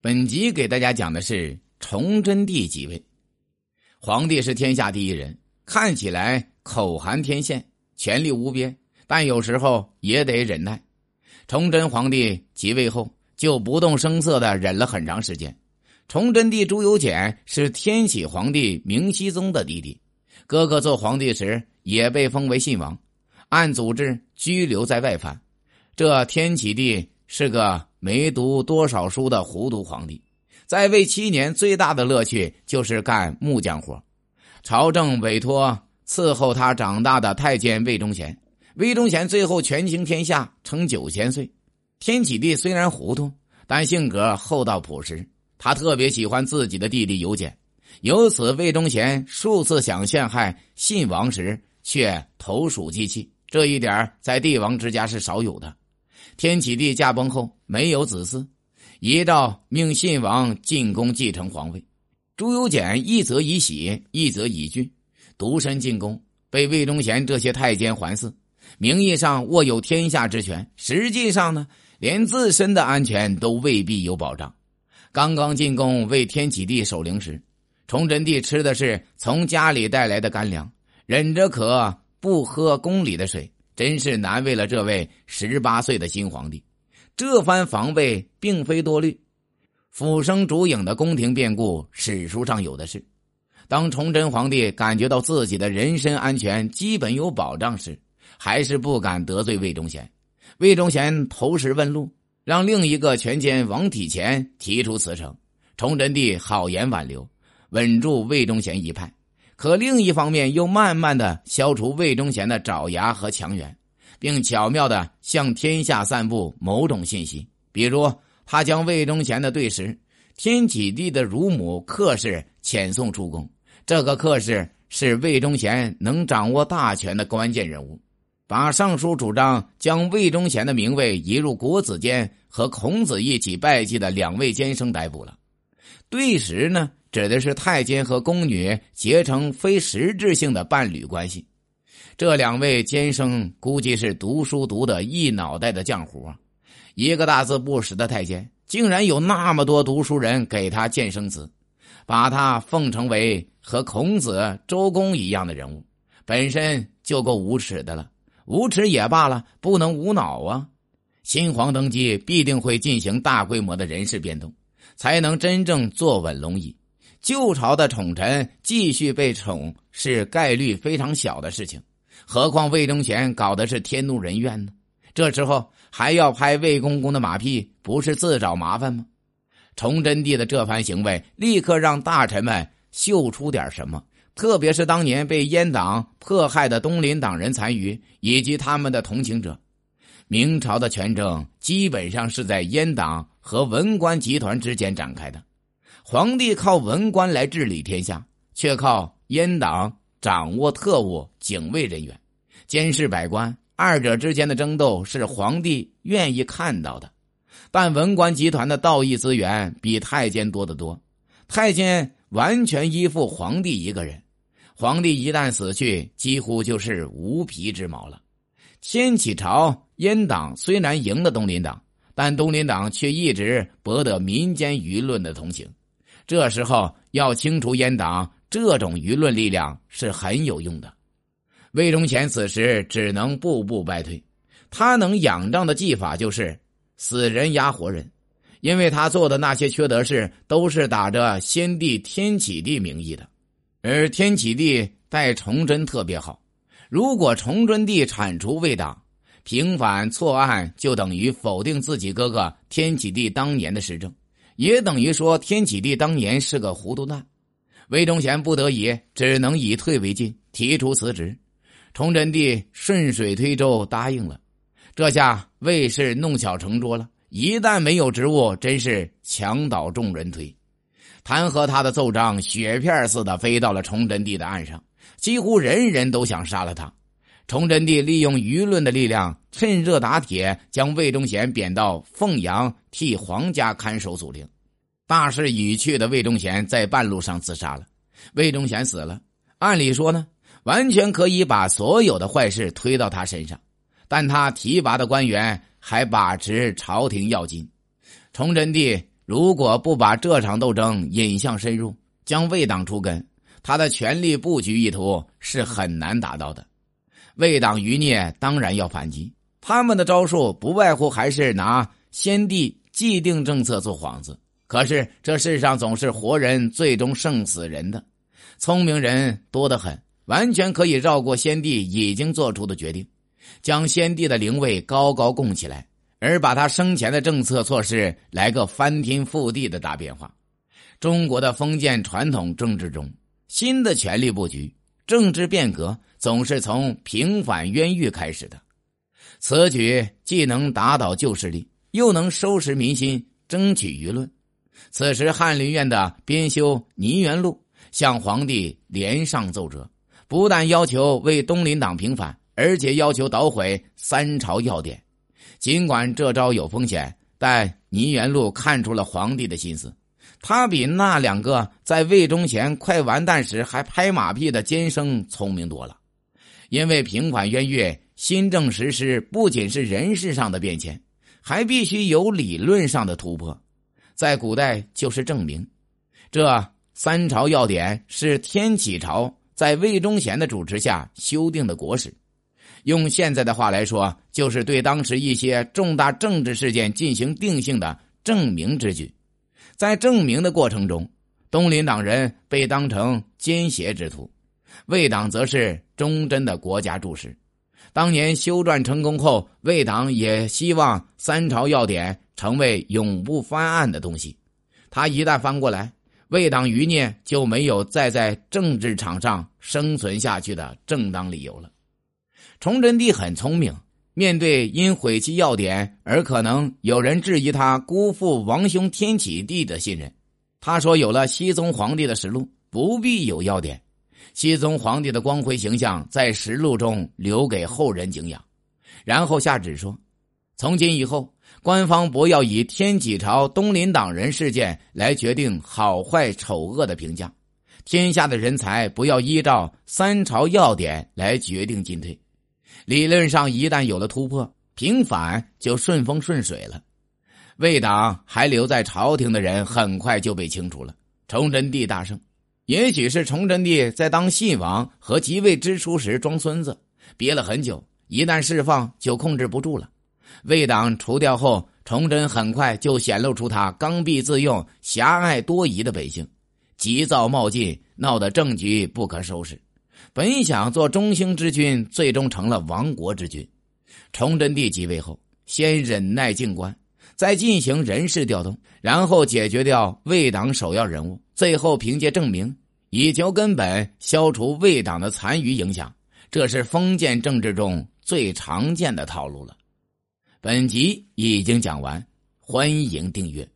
本集给大家讲的是崇祯帝即位。皇帝是天下第一人，看起来口含天宪，权力无边，但有时候也得忍耐。崇祯皇帝即位后，就不动声色的忍了很长时间。崇祯帝朱由检是天启皇帝明熹宗的弟弟，哥哥做皇帝时也被封为信王，按祖制拘留在外藩。这天启帝是个。没读多少书的糊涂皇帝，在位七年最大的乐趣就是干木匠活。朝政委托伺候他长大的太监魏忠贤，魏忠贤最后权倾天下，成九千岁。天启帝虽然糊涂，但性格厚道朴实，他特别喜欢自己的弟弟尤简。由此，魏忠贤数次想陷害信王时，却投鼠忌器，这一点在帝王之家是少有的。天启帝驾崩后没有子嗣，一道命信王进宫继承皇位。朱由检一则以喜，一则以惧，独身进宫，被魏忠贤这些太监环伺，名义上握有天下之权，实际上呢，连自身的安全都未必有保障。刚刚进宫为天启帝守灵时，崇祯帝吃的是从家里带来的干粮，忍着渴不喝宫里的水。真是难为了这位十八岁的新皇帝，这番防备并非多虑。俯生烛影的宫廷变故，史书上有的是。当崇祯皇帝感觉到自己的人身安全基本有保障时，还是不敢得罪魏忠贤。魏忠贤投石问路，让另一个权奸王体乾提出辞呈。崇祯帝好言挽留，稳住魏忠贤一派。可另一方面，又慢慢的消除魏忠贤的爪牙和强援，并巧妙的向天下散布某种信息。比如，他将魏忠贤的对食天启帝的乳母克氏遣送出宫。这个克氏是魏忠贤能掌握大权的关键人物，把尚书主张将魏忠贤的名位移入国子监和孔子一起拜祭的两位监生逮捕了。对食呢？指的是太监和宫女结成非实质性的伴侣关系。这两位监生估计是读书读的一脑袋的浆糊啊！一个大字不识的太监，竟然有那么多读书人给他建生子，把他奉承为和孔子、周公一样的人物，本身就够无耻的了。无耻也罢了，不能无脑啊！新皇登基必定会进行大规模的人事变动，才能真正坐稳龙椅。旧朝的宠臣继续被宠是概率非常小的事情，何况魏忠贤搞的是天怒人怨呢？这时候还要拍魏公公的马屁，不是自找麻烦吗？崇祯帝的这番行为立刻让大臣们嗅出点什么，特别是当年被阉党迫害的东林党人残余以及他们的同情者。明朝的权政基本上是在阉党和文官集团之间展开的。皇帝靠文官来治理天下，却靠阉党掌握特务、警卫人员，监视百官。二者之间的争斗是皇帝愿意看到的。但文官集团的道义资源比太监多得多，太监完全依附皇帝一个人。皇帝一旦死去，几乎就是无皮之毛了。天启朝阉党虽然赢了东林党，但东林党却一直博得民间舆论的同情。这时候要清除阉党，这种舆论力量是很有用的。魏忠贤此时只能步步败退，他能仰仗的技法就是死人压活人，因为他做的那些缺德事都是打着先帝天启帝名义的，而天启帝待崇祯特别好。如果崇祯帝铲除魏党，平反错案，就等于否定自己哥哥天启帝当年的施政。也等于说，天启帝当年是个糊涂蛋，魏忠贤不得已只能以退为进，提出辞职。崇祯帝顺水推舟答应了，这下魏氏弄巧成拙了，一旦没有职务，真是墙倒众人推。弹劾他的奏章雪片似的飞到了崇祯帝的案上，几乎人人都想杀了他。崇祯帝利用舆论的力量，趁热打铁，将魏忠贤贬到凤阳替皇家看守祖陵。大势已去的魏忠贤在半路上自杀了。魏忠贤死了，按理说呢，完全可以把所有的坏事推到他身上，但他提拔的官员还把持朝廷要津。崇祯帝如果不把这场斗争引向深入，将魏党除根，他的权力布局意图是很难达到的。为党余孽当然要反击，他们的招数不外乎还是拿先帝既定政策做幌子。可是这世上总是活人最终胜死人的，聪明人多得很，完全可以绕过先帝已经做出的决定，将先帝的灵位高高供起来，而把他生前的政策措施来个翻天覆地的大变化。中国的封建传统政治中，新的权力布局、政治变革。总是从平反冤狱开始的，此举既能打倒旧势力，又能收拾民心，争取舆论。此时，翰林院的编修《泥元禄》向皇帝连上奏折，不但要求为东林党平反，而且要求捣毁三朝要典。尽管这招有风险，但泥元禄看出了皇帝的心思。他比那两个在魏忠贤快完蛋时还拍马屁的奸生聪明多了。因为平反冤狱、新政实施，不仅是人事上的变迁，还必须有理论上的突破。在古代就是证明，这三朝要典是天启朝在魏忠贤的主持下修订的国史。用现在的话来说，就是对当时一些重大政治事件进行定性的证明之举。在证明的过程中，东林党人被当成奸邪之徒。魏党则是忠贞的国家柱石。当年修撰成功后，魏党也希望三朝要典成为永不翻案的东西。他一旦翻过来，魏党余孽就没有再在政治场上生存下去的正当理由了。崇祯帝很聪明，面对因毁弃要典而可能有人质疑他辜负王兄天启帝的信任，他说：“有了熹宗皇帝的实录，不必有要典。”熹宗皇帝的光辉形象在实录中留给后人敬仰，然后下旨说：“从今以后，官方不要以天启朝东林党人事件来决定好坏丑恶的评价，天下的人才不要依照三朝要点来决定进退。理论上，一旦有了突破，平反就顺风顺水了。魏党还留在朝廷的人很快就被清除了。崇祯帝大胜。”也许是崇祯帝在当信王和即位之初时装孙子，憋了很久，一旦释放就控制不住了。魏党除掉后，崇祯很快就显露出他刚愎自用、狭隘多疑的本性，急躁冒进，闹得政局不可收拾。本想做中兴之君，最终成了亡国之君。崇祯帝即位后，先忍耐静观，再进行人事调动，然后解决掉魏党首要人物。最后凭借证明，以求根本消除魏党的残余影响，这是封建政治中最常见的套路了。本集已经讲完，欢迎订阅。